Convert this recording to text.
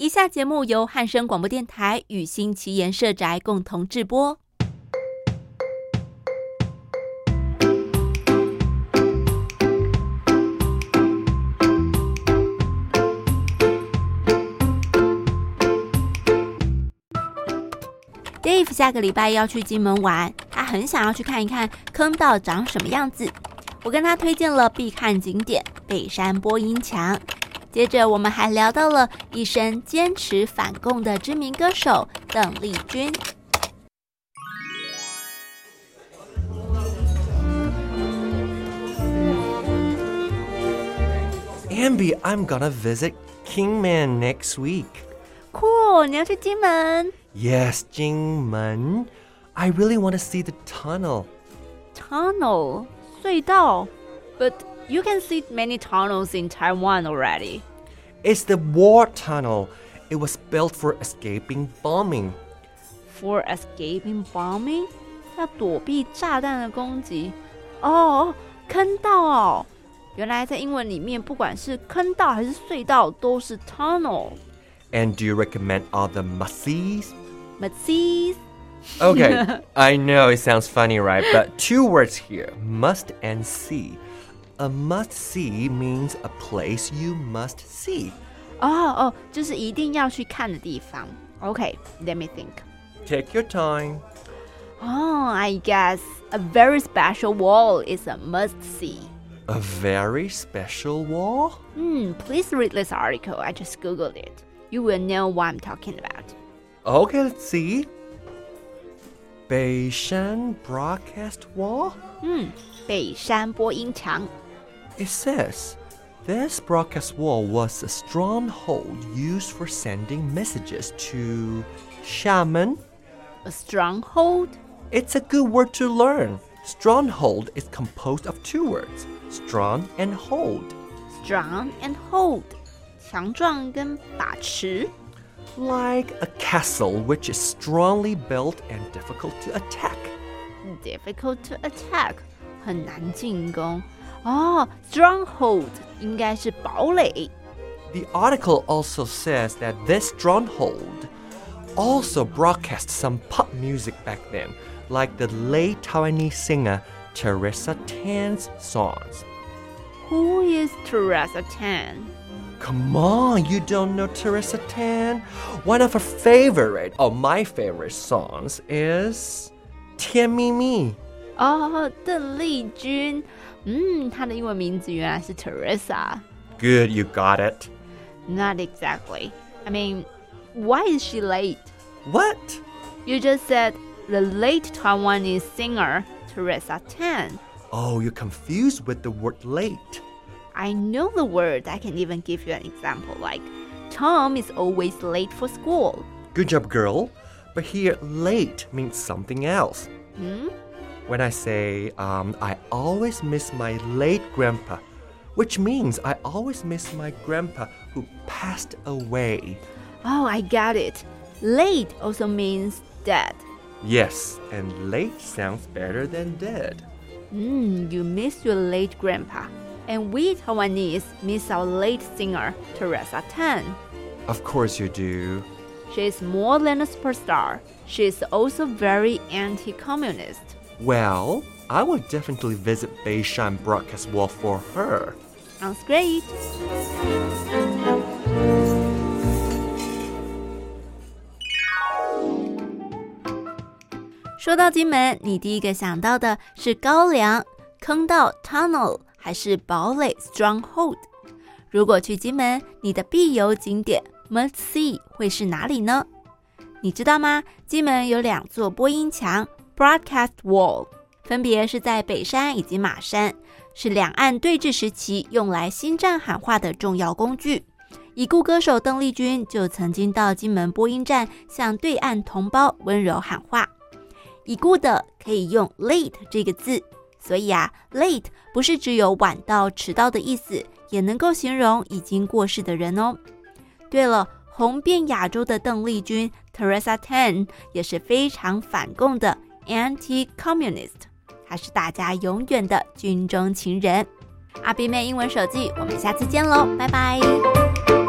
以下节目由汉声广播电台与新奇言社宅共同制播。Dave 下个礼拜要去金门玩，他很想要去看一看坑道长什么样子。我跟他推荐了必看景点北山播音墙。接着，我们还聊到了一生坚持反共的知名歌手邓丽君。Ambi, I'm gonna visit Kingman next week. Cool，你要去金门 Yes, Jingmen. I really want to see the tunnel. tunnel 隧道，But You can see many tunnels in Taiwan already. It's the war tunnel. It was built for escaping bombing. For escaping bombing? 要躲避炸弹的攻击。哦，坑道哦。原来在英文里面，不管是坑道还是隧道，都是 tunnel。And do you recommend all the must-sees? Okay, I know it sounds funny, right? But two words here, must and see A must see means a place you must see. 哦哦，就是一定要去看的地方。OK，let、me think。 Take your time. Oh, I guess a very special wall is a must see. A very special wall? Hmm, please read this article. I just googled it. You will know what I'm talking about. Okay, let's see. Beishan Broadcast Wall? 北山播音墙 It says, this broadcast wall was a stronghold used for sending messages to Xiamen. A stronghold? It's a good word to learn. Stronghold is composed of two words, strong and hold. Strong and hold. 强壮跟把持. Like a castle which is strongly built and difficult to attack. Difficult to attack. 很难进攻。哦，stronghold 应该是堡垒。The article also says that this stronghold also broadcast some pop music back then, like the late Taiwanese singer Teresa Teng's songs. Who is Teresa Teng? Come on, you don't know Teresa Teng? One of her favorite, or my favorite songs is Tian Mi Mi. 哦，邓丽君。嗯，她的英文名字原来是 Teresa。 Good, you got it. Not exactly. I mean, why is she late? What? You just said the late Taiwanese singer Teresa Tan. Oh, you're confused with the word late. I know the word. I can even give you an example like Tom is always late for school. Good job, girl. But here, late means something else. Hmm? When I say, um, I always miss my late grandpa, which means I always miss my grandpa who passed away. Oh, I got it. Late also means dead. Yes, and late sounds better than dead. Hmm, you miss your late grandpa. And we Taiwanese miss our late singer, Teresa Teng. Of course you do. She is more than a superstar. She is also very anti communist. Well, I will definitely visit Beishan Broadcast Wall for her. Sounds great. 说到金门，你第一个想到的是高粱、坑道 （tunnel） 还是堡垒 （stronghold）？如果去金门，你的必游景点 （must see） 会是哪里呢？你知道吗？金门有两座播音墙 （broadcast wall），分别是在北山以及马山，是两岸对峙时期用来新站喊话的重要工具。已故歌手邓丽君就曾经到金门播音站向对岸同胞温柔喊话。已故的可以用 late 这个字，所以啊，late 不是只有晚到、迟到的意思，也能够形容已经过世的人哦。对了，红遍亚洲的邓丽君 Teresa Tan 也是非常反共的 anti-communist，他是大家永远的军中情人。阿比妹英文手记，我们下次见喽，拜拜。